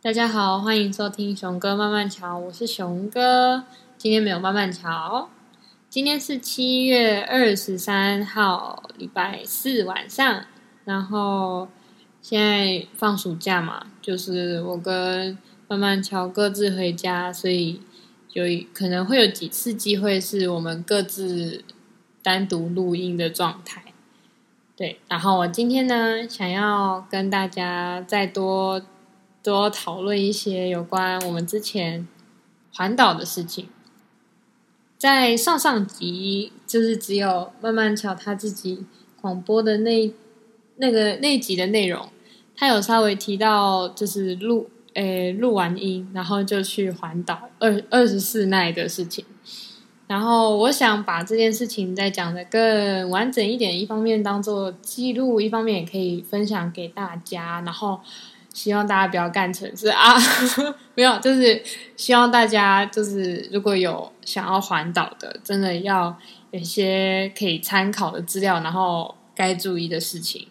大家好，欢迎收听熊哥慢慢瞧，我是熊哥。今天没有慢慢瞧，今天是七月二十三号，礼拜四晚上。然后现在放暑假嘛，就是我跟慢慢瞧各自回家，所以有可能会有几次机会是我们各自单独录音的状态。对，然后我今天呢，想要跟大家再多。多讨论一些有关我们之前环岛的事情。在上上集，就是只有慢慢瞧他自己广播的那那个那集的内容，他有稍微提到，就是录诶录完音，然后就去环岛二二十四奈的事情。然后我想把这件事情再讲的更完整一点，一方面当做记录，一方面也可以分享给大家。然后。希望大家不要干成是啊，没有，就是希望大家就是如果有想要环岛的，真的要有一些可以参考的资料，然后该注意的事情。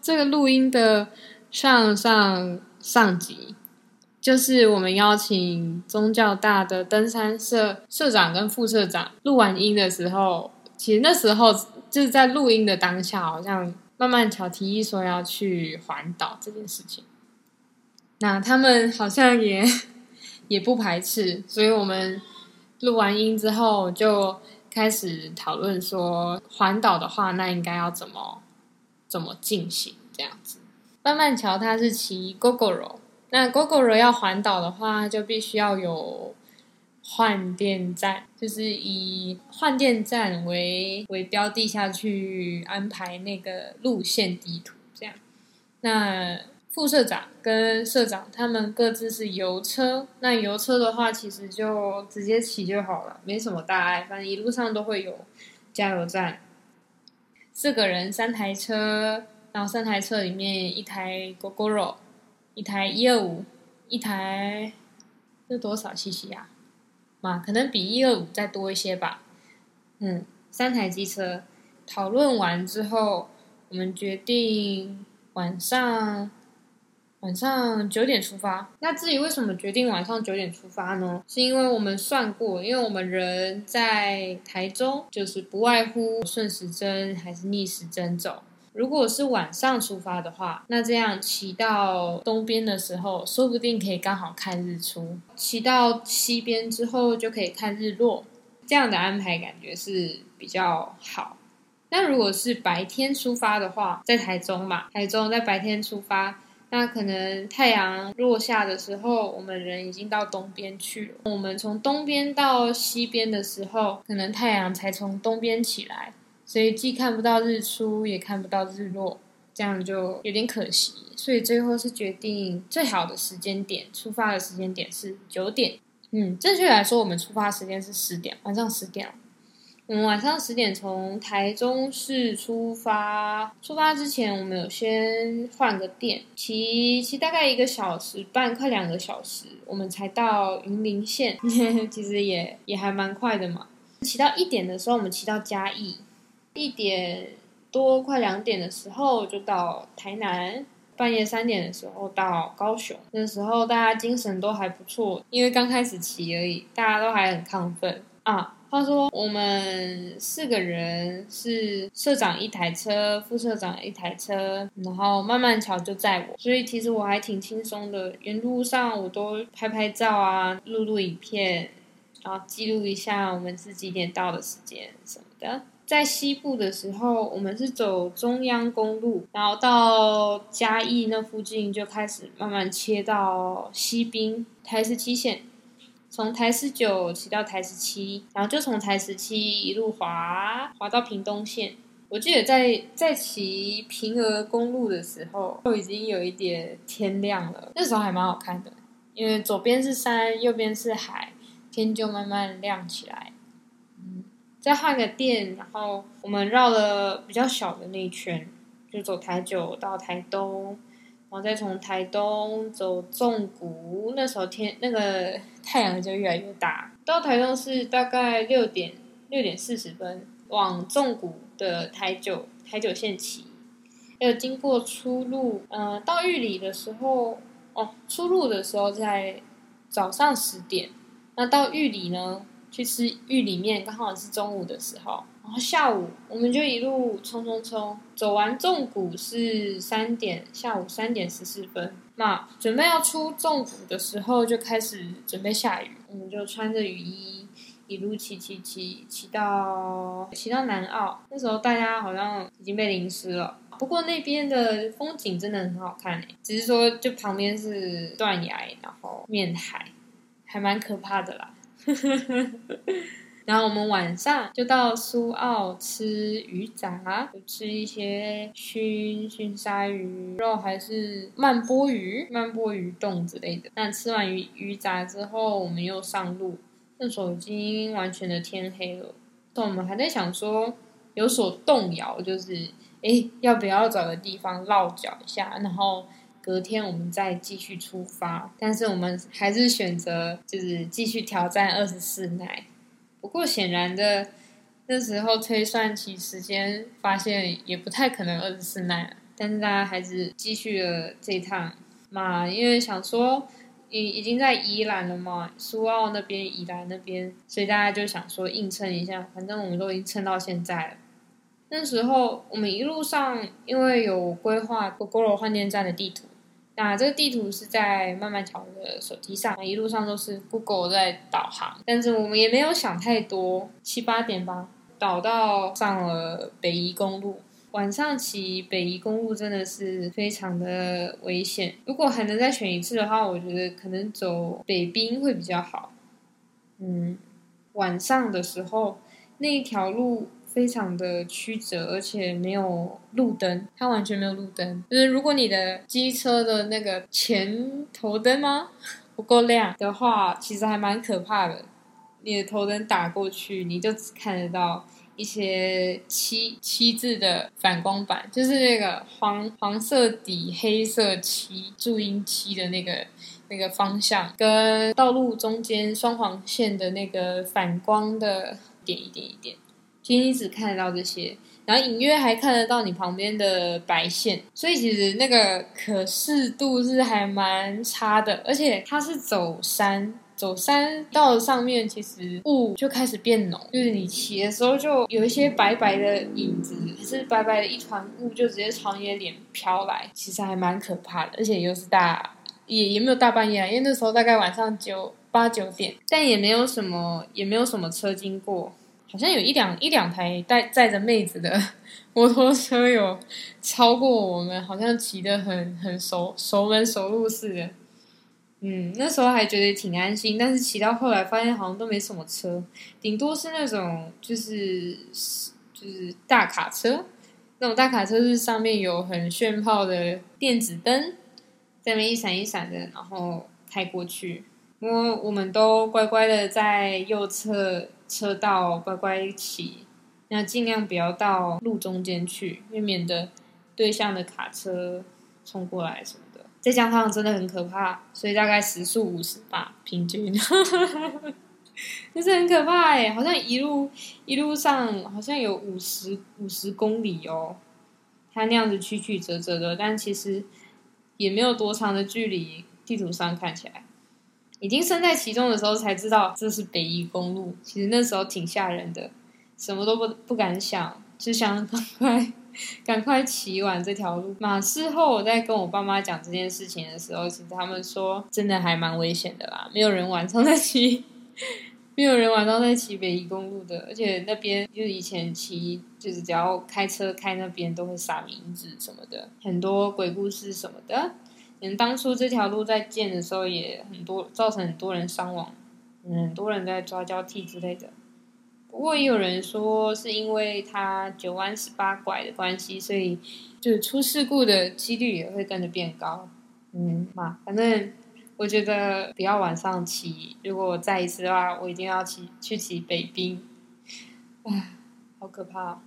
这个录音的上上上集，就是我们邀请宗教大的登山社社长跟副社长录完音的时候，其实那时候就是在录音的当下，好像。慢慢巧提议说要去环岛这件事情，那他们好像也 也不排斥，所以我们录完音之后就开始讨论说环岛的话，那应该要怎么怎么进行这样子。慢慢桥他是骑 GoGoRo，那 GoGoRo 要环岛的话，就必须要有。换电站就是以换电站为为标的下去安排那个路线地图，这样。那副社长跟社长他们各自是油车，那油车的话其实就直接骑就好了，没什么大碍，反正一路上都会有加油站。四个人三台车，然后三台车里面一台 GoGoRo，一台一二五，一台这多少 CC 呀？嘛，可能比一二五再多一些吧。嗯，三台机车讨论完之后，我们决定晚上晚上九点出发。那至于为什么决定晚上九点出发呢？是因为我们算过，因为我们人在台中，就是不外乎顺时针还是逆时针走。如果是晚上出发的话，那这样骑到东边的时候，说不定可以刚好看日出；骑到西边之后，就可以看日落。这样的安排感觉是比较好。那如果是白天出发的话，在台中嘛，台中在白天出发，那可能太阳落下的时候，我们人已经到东边去了。我们从东边到西边的时候，可能太阳才从东边起来。所以既看不到日出，也看不到日落，这样就有点可惜。所以最后是决定最好的时间点，出发的时间点是九点。嗯，正确来说，我们出发时间是十点，晚上十点。我们晚上十点从台中市出发，出发之前我们有先换个店，骑骑大概一个小时半，快两个小时，我们才到云林县。其实也也还蛮快的嘛。骑到一点的时候，我们骑到嘉义。一点多快两点的时候就到台南，半夜三点的时候到高雄。那时候大家精神都还不错，因为刚开始骑而已，大家都还很亢奋啊。话说我们四个人是社长一台车，副社长一台车，然后慢慢桥就载我，所以其实我还挺轻松的。沿路上我都拍拍照啊，录录影片，然后记录一下我们是几点到的时间什么的。在西部的时候，我们是走中央公路，然后到嘉义那附近就开始慢慢切到西滨台十七线，从台十九骑到台十七，然后就从台十七一路滑滑到屏东线。我记得在在骑平峨公路的时候，就已经有一点天亮了，那时候还蛮好看的，因为左边是山，右边是海，天就慢慢亮起来。再换个店，然后我们绕了比较小的那一圈，就走台九到台东，然后再从台东走纵谷。那时候天那个太阳就越来越大。到台东是大概六点六点四十分，往纵谷的台九台九线骑。有经过出路，呃，到玉里的时候哦，出入的时候在早上十点，那到玉里呢去吃玉里面，刚好是中午的时候。然后下午我们就一路冲冲冲，走完纵谷是三点，下午三点十四分。那准备要出纵谷的时候，就开始准备下雨，我们就穿着雨衣一路骑骑骑骑到骑到南澳。那时候大家好像已经被淋湿了，不过那边的风景真的很好看诶，只是说就旁边是断崖，然后面海，还蛮可怕的啦。然后我们晚上就到苏澳吃鱼杂，就吃一些熏熏鲨鱼肉，还是慢波鱼、慢波鱼冻之类的。那吃完鱼鱼杂之后，我们又上路。那时候已经完全的天黑了，但我们还在想说有所动摇，就是哎，要不要找个地方落脚一下，然后隔天我们再继续出发。但是我们还是选择就是继续挑战二十四耐。不过显然的，那时候推算起时间，发现也不太可能二十四耐了。但是大家还是继续了这一趟嘛，因为想说已已经在宜兰了嘛，苏澳那边、宜兰那边，所以大家就想说硬撑一下，反正我们都已经撑到现在了。那时候我们一路上因为有规划 Google 换电站的地图。那这个地图是在慢慢桥的手机上，一路上都是 Google 在导航，但是我们也没有想太多，七八点吧，导到上了北宜公路。晚上骑北宜公路真的是非常的危险，如果还能再选一次的话，我觉得可能走北滨会比较好。嗯，晚上的时候那一条路。非常的曲折，而且没有路灯，它完全没有路灯。就是如果你的机车的那个前头灯吗不够亮的话，其实还蛮可怕的。你的头灯打过去，你就只看得到一些漆漆字的反光板，就是那个黄黄色底黑色漆注音漆的那个那个方向，跟道路中间双黄线的那个反光的点一点一点。仅仅只看得到这些，然后隐约还看得到你旁边的白线，所以其实那个可视度是还蛮差的。而且它是走山，走山到上面，其实雾就开始变浓，就是你骑的时候就有一些白白的影子，是白白的一团雾，就直接朝你的脸飘来，其实还蛮可怕的。而且又是大，也也没有大半夜，因为那时候大概晚上九八九点，但也没有什么，也没有什么车经过。好像有一两一两台带载着妹子的摩托车有超过我们，好像骑得很很熟熟门熟路似的。嗯，那时候还觉得挺安心，但是骑到后来发现好像都没什么车，顶多是那种就是就是大卡车，那种大卡车是上面有很炫炮的电子灯，在那一闪一闪的，然后开过去。因为我们都乖乖的在右侧。车道乖乖骑，那尽量不要到路中间去，因为免得对向的卡车冲过来什么的。在江上真的很可怕，所以大概时速五十吧，平均，就是很可怕哎，好像一路一路上好像有五十五十公里哦，它那样子曲曲折折的，但其实也没有多长的距离，地图上看起来。已经身在其中的时候才知道这是北宜公路，其实那时候挺吓人的，什么都不不敢想，只想赶快 赶快骑完这条路。马事后我在跟我爸妈讲这件事情的时候，其实他们说真的还蛮危险的啦，没有人晚上在骑，没有人晚上在骑北宜公路的，而且那边就是以前骑就是只要开车开那边都会撒名字什么的，很多鬼故事什么的。嗯，当初这条路在建的时候也很多，造成很多人伤亡，嗯，很多人在抓交替之类的。不过也有人说是因为它九弯十八拐的关系，所以就出事故的几率也会跟着变高。嗯嘛，反正我觉得不要晚上骑。如果我再一次的话，我一定要骑去骑北冰。唉，好可怕。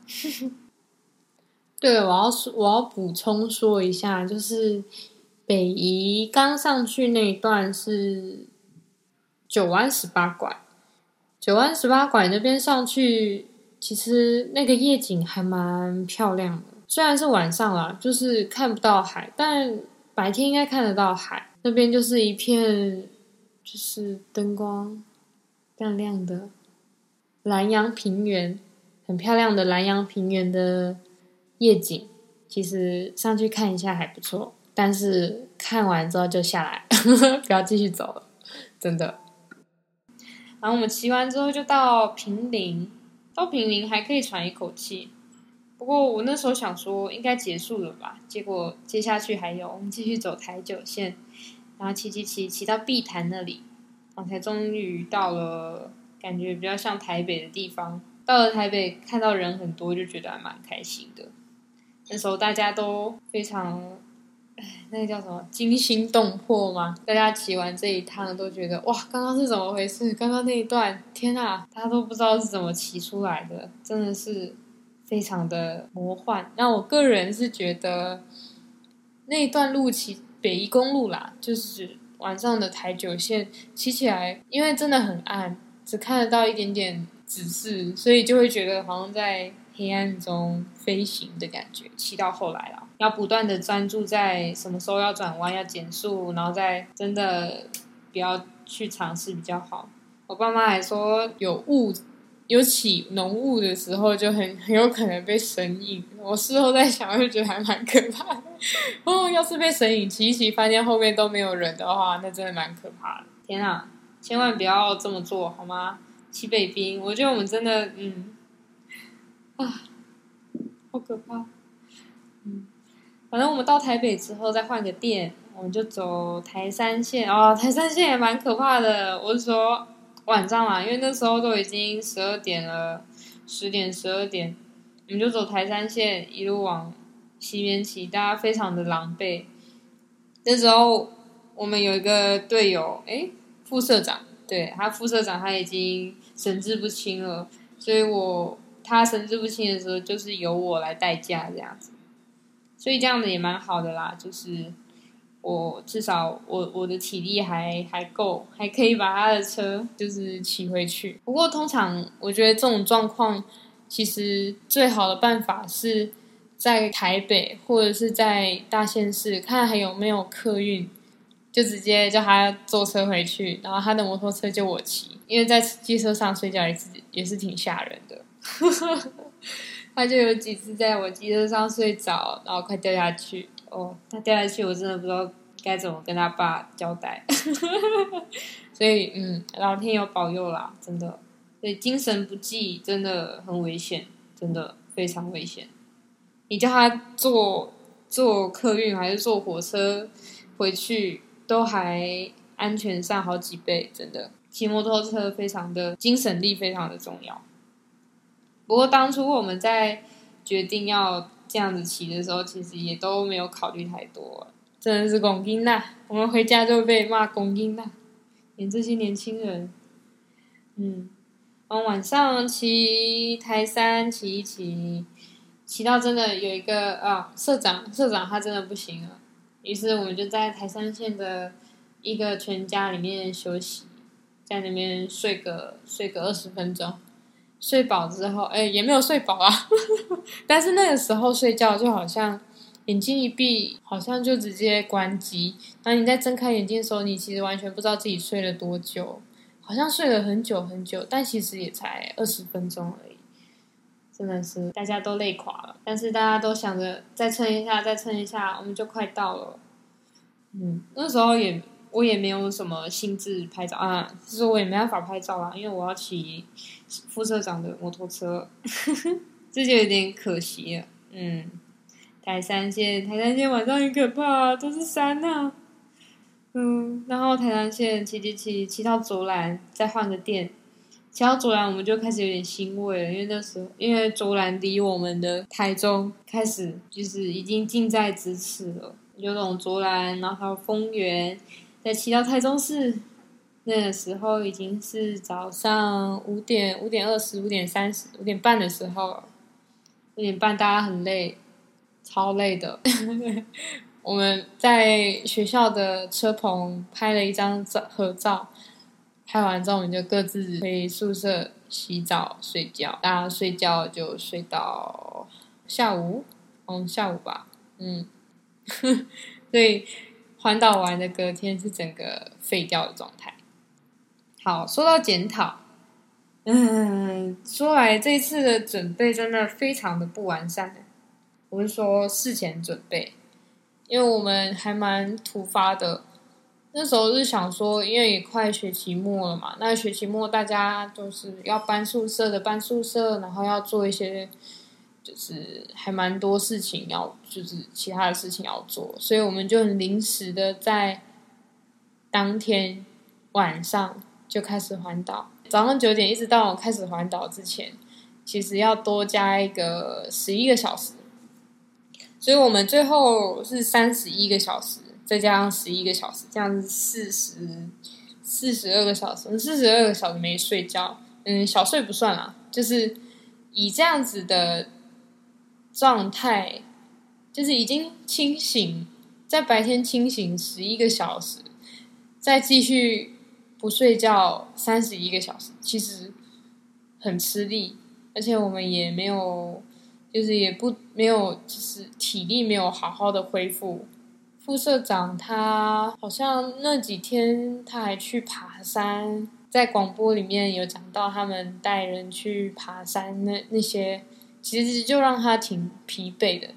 对，我要说，我要补充说一下，就是。北移刚上去那一段是九弯十八拐，九弯十八拐那边上去，其实那个夜景还蛮漂亮的。虽然是晚上啦，就是看不到海，但白天应该看得到海。那边就是一片就是灯光亮亮的南洋平原，很漂亮的南洋平原的夜景。其实上去看一下还不错，但是看完之后就下来，不要继续走了，真的。然后我们骑完之后就到平陵，到平陵还可以喘一口气。不过我那时候想说应该结束了吧，结果接下去还有，我们继续走台九线，然后骑骑骑骑到碧潭那里，然后才终于到了感觉比较像台北的地方。到了台北看到人很多，就觉得还蛮开心的。那时候大家都非常，哎那个叫什么惊心动魄吗？大家骑完这一趟都觉得哇，刚刚是怎么回事？刚刚那一段，天呐，大家都不知道是怎么骑出来的，真的是非常的魔幻。那我个人是觉得那一段路骑北宜公路啦，就是晚上的台九线骑起来，因为真的很暗，只看得到一点点指示，所以就会觉得好像在。黑暗中飞行的感觉，骑到后来了，要不断的专注在什么时候要转弯、要减速，然后再真的不要去尝试比较好。我爸妈还说，有雾、有起浓雾的时候，就很很有可能被神隐。我事后在想，就觉得还蛮可怕的。哦，要是被神隐骑一骑，发现后面都没有人的话，那真的蛮可怕的。天啊，千万不要这么做好吗？骑北冰，我觉得我们真的，嗯。啊，好可怕！反正我们到台北之后再换个店，我们就走台三线哦。台三线也蛮可怕的，我是说晚上嘛，因为那时候都已经十二点了，十点十二点，我们就走台三线一路往西边骑，大家非常的狼狈。那时候我们有一个队友，哎，副社长，对他副社长他已经神志不清了，所以我。他神志不清的时候，就是由我来代驾这样子，所以这样子也蛮好的啦。就是我至少我我的体力还还够，还可以把他的车就是骑回去。不过通常我觉得这种状况，其实最好的办法是在台北或者是在大县市看还有没有客运，就直接叫他坐车回去，然后他的摩托车就我骑，因为在机车上睡觉也是也是挺吓人的。他就有几次在我机车上睡着，然后快掉下去。哦，他掉下去，我真的不知道该怎么跟他爸交代。所以，嗯，老天有保佑啦，真的。所以精神不济真的很危险，真的非常危险。你叫他坐坐客运还是坐火车回去，都还安全上好几倍，真的。骑摩托车非常的精神力非常的重要。不过当初我们在决定要这样子骑的时候，其实也都没有考虑太多，真的是公斤呐！我们回家就被骂公斤呐，连这些年轻人，嗯，然后晚上骑台山骑一骑，骑到真的有一个啊社长，社长他真的不行了，于是我们就在台山县的一个全家里面休息，在那边睡个睡个二十分钟。睡饱之后，哎，也没有睡饱啊。但是那个时候睡觉就好像眼睛一闭，好像就直接关机。当你再睁开眼睛的时候，你其实完全不知道自己睡了多久，好像睡了很久很久，但其实也才二十分钟而已。真的是大家都累垮了，但是大家都想着再撑一下，再撑一下，我们就快到了。嗯，那时候也。我也没有什么兴致拍照啊，其实我也没办法拍照啦，因为我要骑副社长的摩托车，这就有点可惜了。嗯，台山线，台山线晚上很可怕，都是山呐。嗯，然后台山线骑骑骑骑到卓兰，再换个店，骑到卓兰我们就开始有点欣慰了，因为那时候因为卓兰离我们的台中开始就是已经近在咫尺了，有种卓兰，然后还有丰原。再骑到台中市，那个时候已经是早上五点五点二十五点三十五点半的时候，五点半大家很累，超累的。我们在学校的车棚拍了一张照合照，拍完之后我们就各自回宿舍洗澡睡觉，大家睡觉就睡到下午，嗯下午吧，嗯，所以。环岛完的隔天是整个废掉的状态。好，说到检讨，嗯，说来这次的准备真的非常的不完善。我是说事前准备，因为我们还蛮突发的。那时候是想说，因为也快学期末了嘛，那学期末大家就是要搬宿舍的搬宿舍，然后要做一些，就是还蛮多事情要，就是其他的事情要做，所以我们就很临时的在当天晚上就开始环岛，早上九点一直到开始环岛之前，其实要多加一个十一个小时，所以我们最后是三十一个小时。再加上十一个小时，这样子四十四十二个小时，四十二个小时没睡觉，嗯，小睡不算啦，就是以这样子的状态，就是已经清醒，在白天清醒十一个小时，再继续不睡觉三十一个小时，其实很吃力，而且我们也没有，就是也不没有，就是体力没有好好的恢复。副社长他好像那几天他还去爬山，在广播里面有讲到他们带人去爬山，那那些其实就让他挺疲惫的，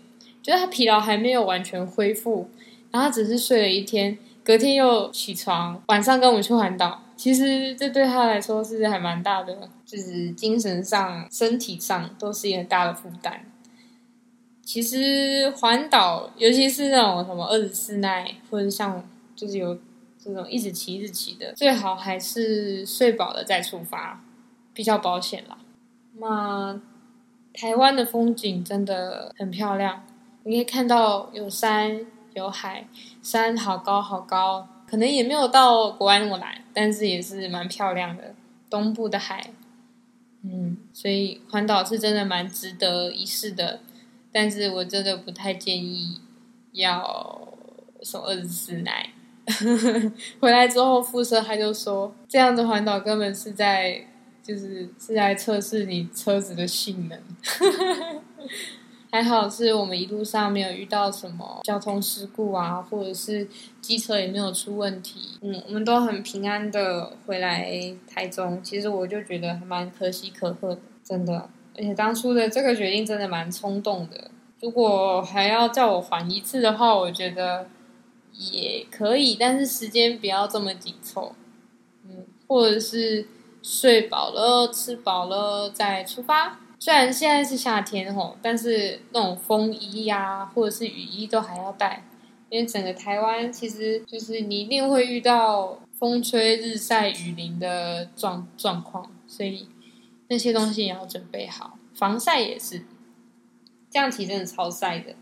觉得他疲劳还没有完全恢复，然后他只是睡了一天，隔天又起床，晚上跟我们去环岛，其实这对他来说是还蛮大的，就是精神上、身体上都是一个大的负担。其实环岛，尤其是那种什么二十四耐，或者像就是有这种一直骑一直骑的，最好还是睡饱了再出发，比较保险啦。那台湾的风景真的很漂亮，你可以看到有山有海，山好高好高，可能也没有到国外那么蓝，但是也是蛮漂亮的。东部的海，嗯，所以环岛是真的蛮值得一试的。但是我真的不太建议要送二十四奶。回来之后，副社他就说，这样的环岛根本是在就是是在测试你车子的性能。还好是我们一路上没有遇到什么交通事故啊，或者是机车也没有出问题。嗯，我们都很平安的回来台中。其实我就觉得还蛮可喜可贺的，真的。而且当初的这个决定真的蛮冲动的。如果还要叫我还一次的话，我觉得也可以，但是时间不要这么紧凑。嗯，或者是睡饱了、吃饱了再出发。虽然现在是夏天吼，但是那种风衣呀，或者是雨衣都还要带，因为整个台湾其实就是你一定会遇到风吹日晒雨淋的状状况，所以。那些东西也要准备好，防晒也是。这样骑真的超晒的，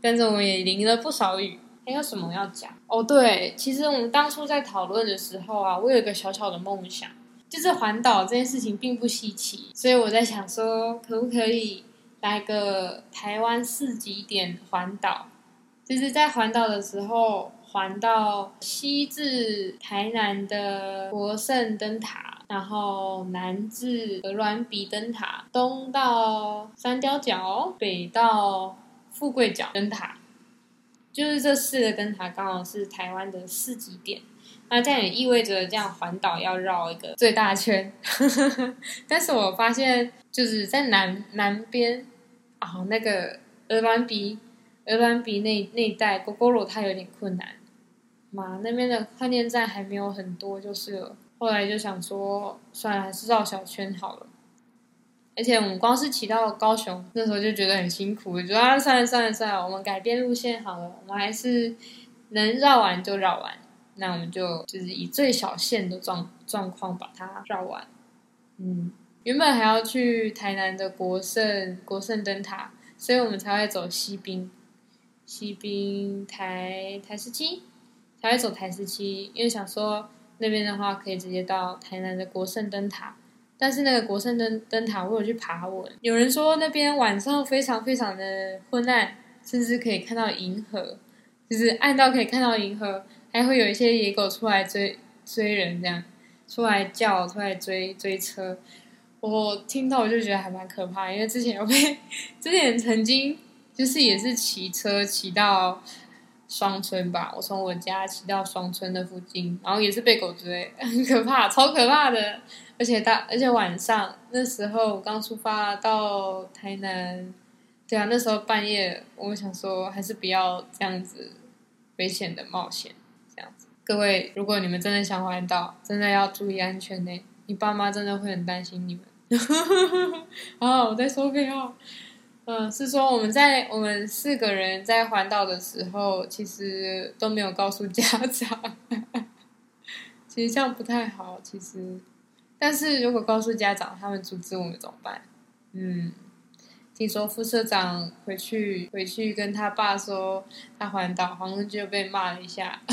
但是我们也淋了不少雨。还有什么要讲？哦，对，其实我们当初在讨论的时候啊，我有一个小小的梦想，就是环岛这件事情并不稀奇，所以我在想说，可不可以来个台湾四极点环岛？就是在环岛的时候，环到西至台南的国圣灯塔。然后南至鹅銮鼻灯塔，东到三雕角，北到富贵角灯塔，就是这四个灯塔刚好是台湾的四极点。那这样也意味着这样环岛要绕一个最大圈。但是我发现就是在南南边啊，那个鹅銮鼻、鹅銮鼻那那一带，勾勾罗它有点困难。嘛，那边的换电站还没有很多，就是了。后来就想说，算了，还是绕小圈好了。而且我们光是骑到高雄，那时候就觉得很辛苦，就啊，算了算了算了，我们改变路线好了。我们还是能绕完就绕完，那我们就就是以最小线的状状况把它绕完。嗯，原本还要去台南的国盛国盛灯塔，所以我们才会走西滨，西滨台台十七，才会走台十七，因为想说。那边的话可以直接到台南的国圣灯塔，但是那个国圣灯灯塔我有去爬稳，有人说那边晚上非常非常的昏暗，甚至可以看到银河，就是暗到可以看到银河，还会有一些野狗出来追追人，这样出来叫出来追追车，我听到我就觉得还蛮可怕，因为之前有被之前曾经就是也是骑车骑到双村吧，我从我家骑到双村的附近，然后也是被狗追，很可怕，超可怕的。而且大，而且晚上那时候我刚出发到台南，对啊，那时候半夜，我想说还是不要这样子危险的冒险，这样子。各位，如果你们真的想环岛，真的要注意安全呢。你爸妈真的会很担心你们。啊，我在收票。嗯，是说我们在我们四个人在环岛的时候，其实都没有告诉家长，其实这样不太好。其实，但是如果告诉家长，他们阻止我们怎么办？嗯，听说副社长回去回去跟他爸说他环岛，好像就被骂了一下。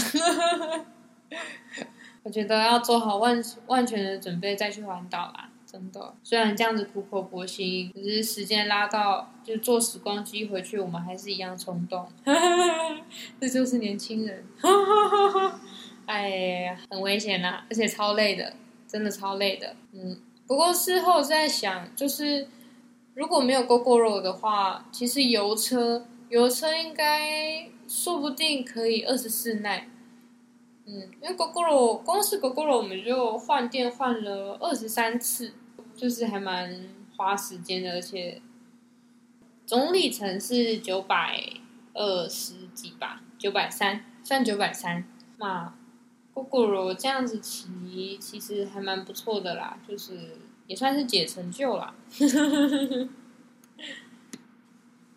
我觉得要做好万万全的准备再去环岛啦。真的，虽然这样子苦口婆心，可是时间拉到就坐时光机回去，我们还是一样冲动。这就是年轻人。哎呀，很危险呐，而且超累的，真的超累的。嗯，不过事后在想，就是如果没有 GoGo 的话，其实油车油车应该说不定可以二十四耐。嗯，因为 GoGo 光是 GoGo 我们就换电换了二十三次。就是还蛮花时间的，而且总里程是九百二十几吧，九百三，算九百三。那 GoGo 这样子骑，其实还蛮不错的啦，就是也算是解成就了。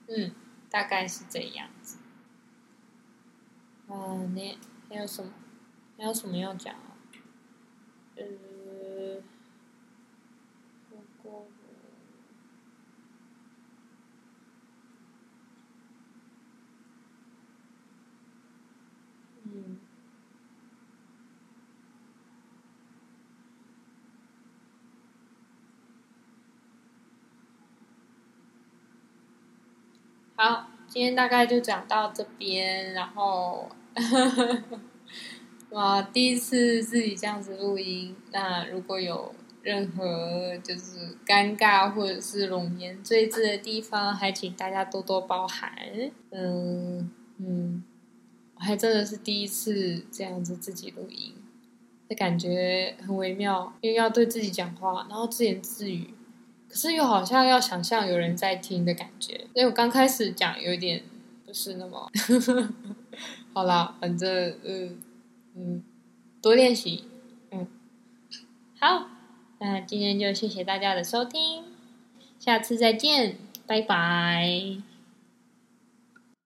嗯，大概是这样子。啊，你还有什么？还有什么要讲啊？嗯。好，今天大概就讲到这边，然后，哇，第一次自己这样子录音，那如果有任何就是尴尬或者是容颜赘字的地方，还请大家多多包涵。嗯嗯，我还真的是第一次这样子自己录音，这感觉很微妙，因为要对自己讲话，然后自言自语。可是又好像要想象有人在听的感觉，因为我刚开始讲有点不是那么 好啦，反正嗯嗯，多练习，嗯，好，那今天就谢谢大家的收听，下次再见，拜拜。